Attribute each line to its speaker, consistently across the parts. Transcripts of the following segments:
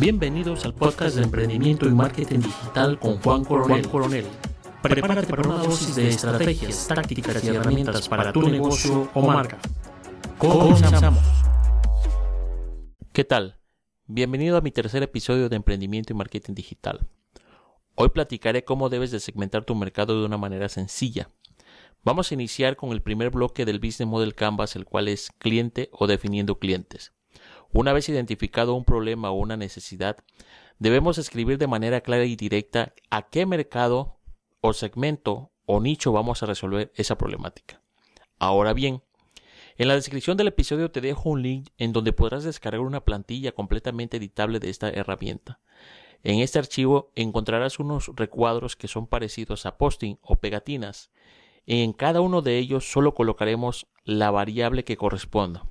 Speaker 1: Bienvenidos al podcast de emprendimiento y marketing digital con Juan Coronel. Coronel. Prepárate para una dosis de estrategias, tácticas y herramientas para tu negocio o marca. Comenzamos. ¿Qué tal? Bienvenido a mi tercer episodio de emprendimiento y marketing digital. Hoy platicaré cómo debes de segmentar tu mercado de una manera sencilla. Vamos a iniciar con el primer bloque del Business Model Canvas, el cual es cliente o definiendo clientes. Una vez identificado un problema o una necesidad, debemos escribir de manera clara y directa a qué mercado o segmento o nicho vamos a resolver esa problemática. Ahora bien, en la descripción del episodio te dejo un link en donde podrás descargar una plantilla completamente editable de esta herramienta. En este archivo encontrarás unos recuadros que son parecidos a posting o pegatinas. En cada uno de ellos solo colocaremos la variable que corresponda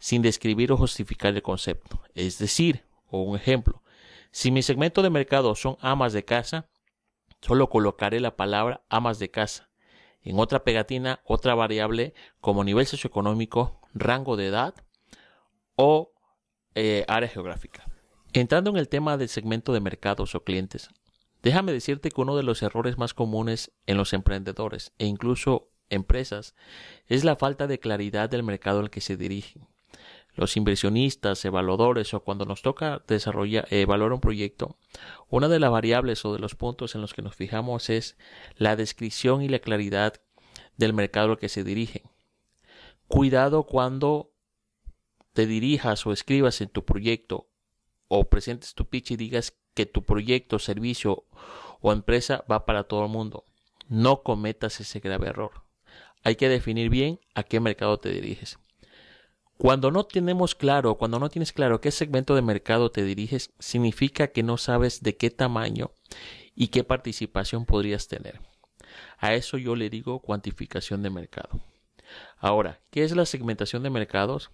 Speaker 1: sin describir o justificar el concepto. Es decir, o un ejemplo, si mi segmento de mercado son amas de casa, solo colocaré la palabra amas de casa. En otra pegatina, otra variable como nivel socioeconómico, rango de edad o eh, área geográfica. Entrando en el tema del segmento de mercados o clientes, déjame decirte que uno de los errores más comunes en los emprendedores e incluso empresas es la falta de claridad del mercado al que se dirigen los inversionistas, evaluadores o cuando nos toca desarrollar, evaluar un proyecto, una de las variables o de los puntos en los que nos fijamos es la descripción y la claridad del mercado al que se dirige. Cuidado cuando te dirijas o escribas en tu proyecto o presentes tu pitch y digas que tu proyecto, servicio o empresa va para todo el mundo. No cometas ese grave error. Hay que definir bien a qué mercado te diriges. Cuando no tenemos claro, cuando no tienes claro qué segmento de mercado te diriges, significa que no sabes de qué tamaño y qué participación podrías tener. A eso yo le digo cuantificación de mercado. Ahora, ¿qué es la segmentación de mercados?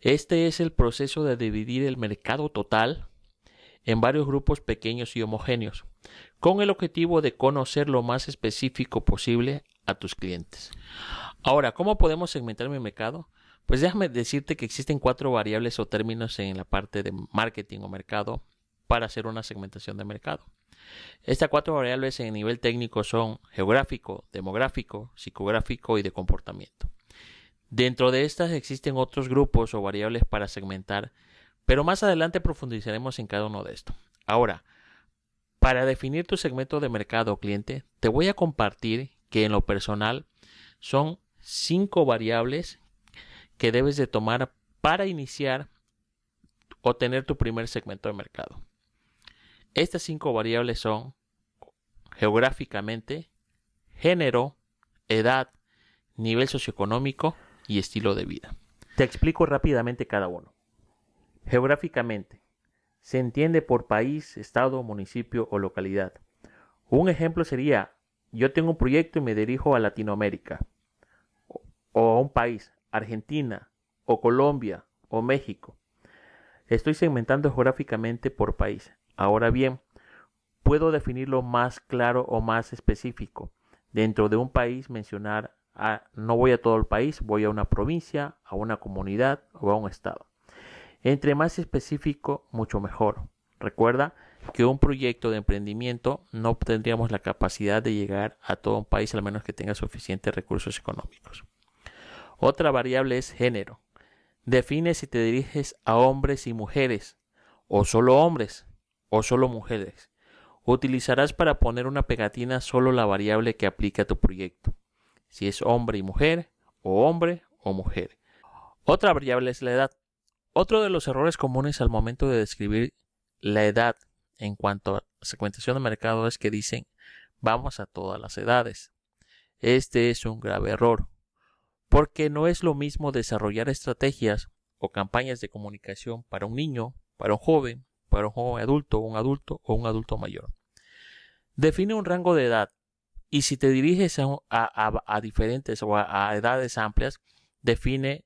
Speaker 1: Este es el proceso de dividir el mercado total en varios grupos pequeños y homogéneos, con el objetivo de conocer lo más específico posible a tus clientes. Ahora, ¿cómo podemos segmentar mi mercado? Pues déjame decirte que existen cuatro variables o términos en la parte de marketing o mercado para hacer una segmentación de mercado. Estas cuatro variables en nivel técnico son geográfico, demográfico, psicográfico y de comportamiento. Dentro de estas existen otros grupos o variables para segmentar, pero más adelante profundizaremos en cada uno de estos. Ahora, para definir tu segmento de mercado o cliente, te voy a compartir que en lo personal son cinco variables que debes de tomar para iniciar o tener tu primer segmento de mercado. Estas cinco variables son geográficamente, género, edad, nivel socioeconómico y estilo de vida. Te explico rápidamente cada uno. Geográficamente, se entiende por país, estado, municipio o localidad. Un ejemplo sería, yo tengo un proyecto y me dirijo a Latinoamérica o a un país, Argentina o Colombia o México. Estoy segmentando geográficamente por país. Ahora bien, puedo definirlo más claro o más específico. Dentro de un país mencionar, no voy a todo el país, voy a una provincia, a una comunidad o a un estado. Entre más específico, mucho mejor. Recuerda que un proyecto de emprendimiento no tendríamos la capacidad de llegar a todo un país al menos que tenga suficientes recursos económicos. Otra variable es género. Define si te diriges a hombres y mujeres, o solo hombres, o solo mujeres. Utilizarás para poner una pegatina solo la variable que aplica a tu proyecto, si es hombre y mujer, o hombre o mujer. Otra variable es la edad. Otro de los errores comunes al momento de describir la edad en cuanto a segmentación de mercado es que dicen vamos a todas las edades. Este es un grave error porque no es lo mismo desarrollar estrategias o campañas de comunicación para un niño, para un joven, para un joven adulto, un adulto o un adulto mayor. Define un rango de edad y si te diriges a, diferentes o a, edades amplias, define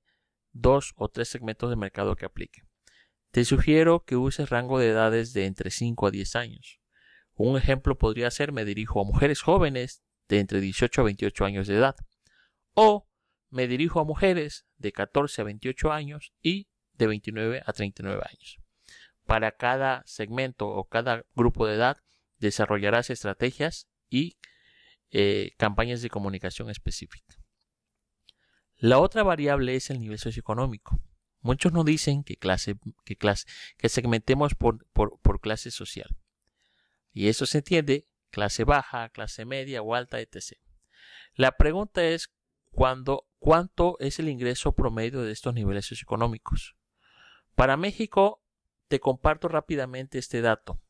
Speaker 1: dos o tres segmentos de mercado que aplique. Te sugiero que uses rango de edades de entre 5 a 10 años. Un ejemplo podría ser me dirijo a mujeres jóvenes de entre 18 a 28 años de edad o me dirijo a mujeres de 14 a 28 años y de 29 a 39 años. para cada segmento o cada grupo de edad desarrollarás estrategias y eh, campañas de comunicación específica. La otra variable es el nivel socioeconómico. Muchos nos dicen que clase, que clase, que segmentemos por, por, clase social. Y eso se entiende, clase baja, clase media o alta, etc. La pregunta es ¿cuándo, cuánto es el ingreso promedio de estos niveles socioeconómicos. Para México, te comparto rápidamente este dato.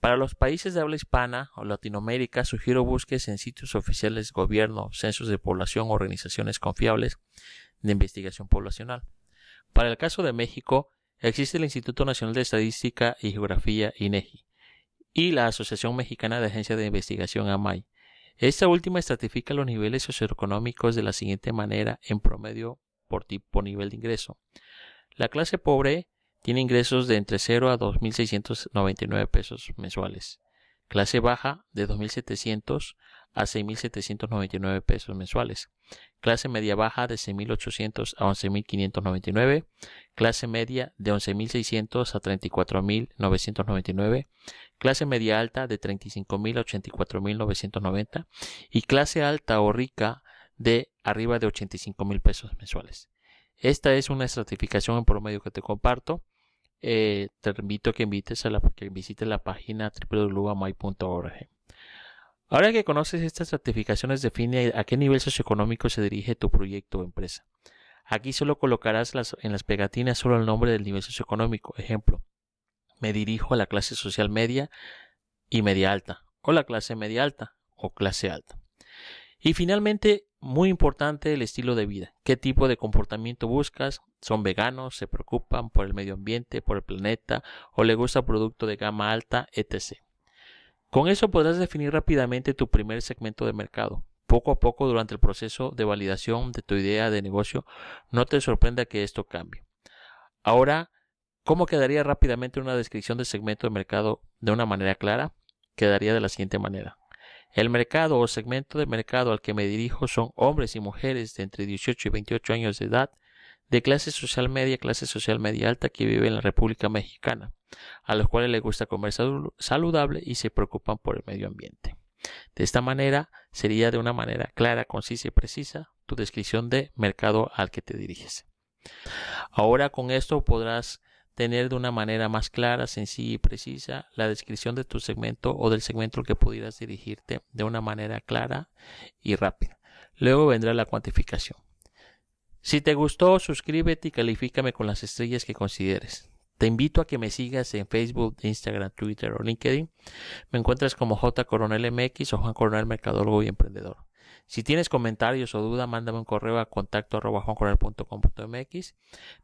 Speaker 1: Para los países de habla hispana o Latinoamérica, sugiero busques en sitios oficiales de gobierno, censos de población organizaciones confiables de investigación poblacional. Para el caso de México, existe el Instituto Nacional de Estadística y Geografía INEGI y la Asociación Mexicana de Agencias de Investigación AMAI. Esta última estratifica los niveles socioeconómicos de la siguiente manera en promedio por tipo nivel de ingreso. La clase pobre tiene ingresos de entre 0 a 2.699 pesos mensuales. Clase baja de 2.700 a 6.799 pesos mensuales. Clase media baja de 6.800 a 11.599. Clase media de 11.600 a 34.999. Clase media alta de 35.000 a 84.990. Y clase alta o rica de arriba de 85.000 pesos mensuales. Esta es una estratificación en promedio que te comparto. Eh, te invito a que, invites a la, que visites la página www.amai.org. Ahora que conoces estas estratificaciones, define a qué nivel socioeconómico se dirige tu proyecto o empresa. Aquí solo colocarás en las pegatinas solo el nombre del nivel socioeconómico. Ejemplo, me dirijo a la clase social media y media alta, o la clase media alta, o clase alta. Y finalmente, muy importante el estilo de vida. ¿Qué tipo de comportamiento buscas? ¿Son veganos? ¿Se preocupan por el medio ambiente, por el planeta? ¿O le gusta producto de gama alta, etc.? Con eso podrás definir rápidamente tu primer segmento de mercado. Poco a poco durante el proceso de validación de tu idea de negocio, no te sorprenda que esto cambie. Ahora, ¿cómo quedaría rápidamente una descripción del segmento de mercado de una manera clara? Quedaría de la siguiente manera. El mercado o segmento de mercado al que me dirijo son hombres y mujeres de entre 18 y 28 años de edad, de clase social media, clase social media alta que viven en la República Mexicana, a los cuales les gusta comer saludable y se preocupan por el medio ambiente. De esta manera sería de una manera clara, concisa y precisa tu descripción de mercado al que te diriges. Ahora con esto podrás tener de una manera más clara, sencilla y precisa la descripción de tu segmento o del segmento al que pudieras dirigirte de una manera clara y rápida. Luego vendrá la cuantificación. Si te gustó, suscríbete y califícame con las estrellas que consideres. Te invito a que me sigas en Facebook, Instagram, Twitter o LinkedIn. Me encuentras como J Coronel MX o Juan Coronel Mercadólogo y Emprendedor. Si tienes comentarios o duda, mándame un correo a contacto arroba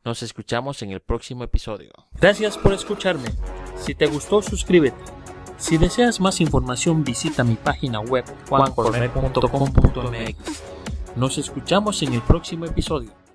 Speaker 1: Nos escuchamos en el próximo episodio. Gracias por escucharme. Si te gustó, suscríbete. Si deseas más información, visita mi página web juancoronel.com.mx. Nos escuchamos en el próximo episodio.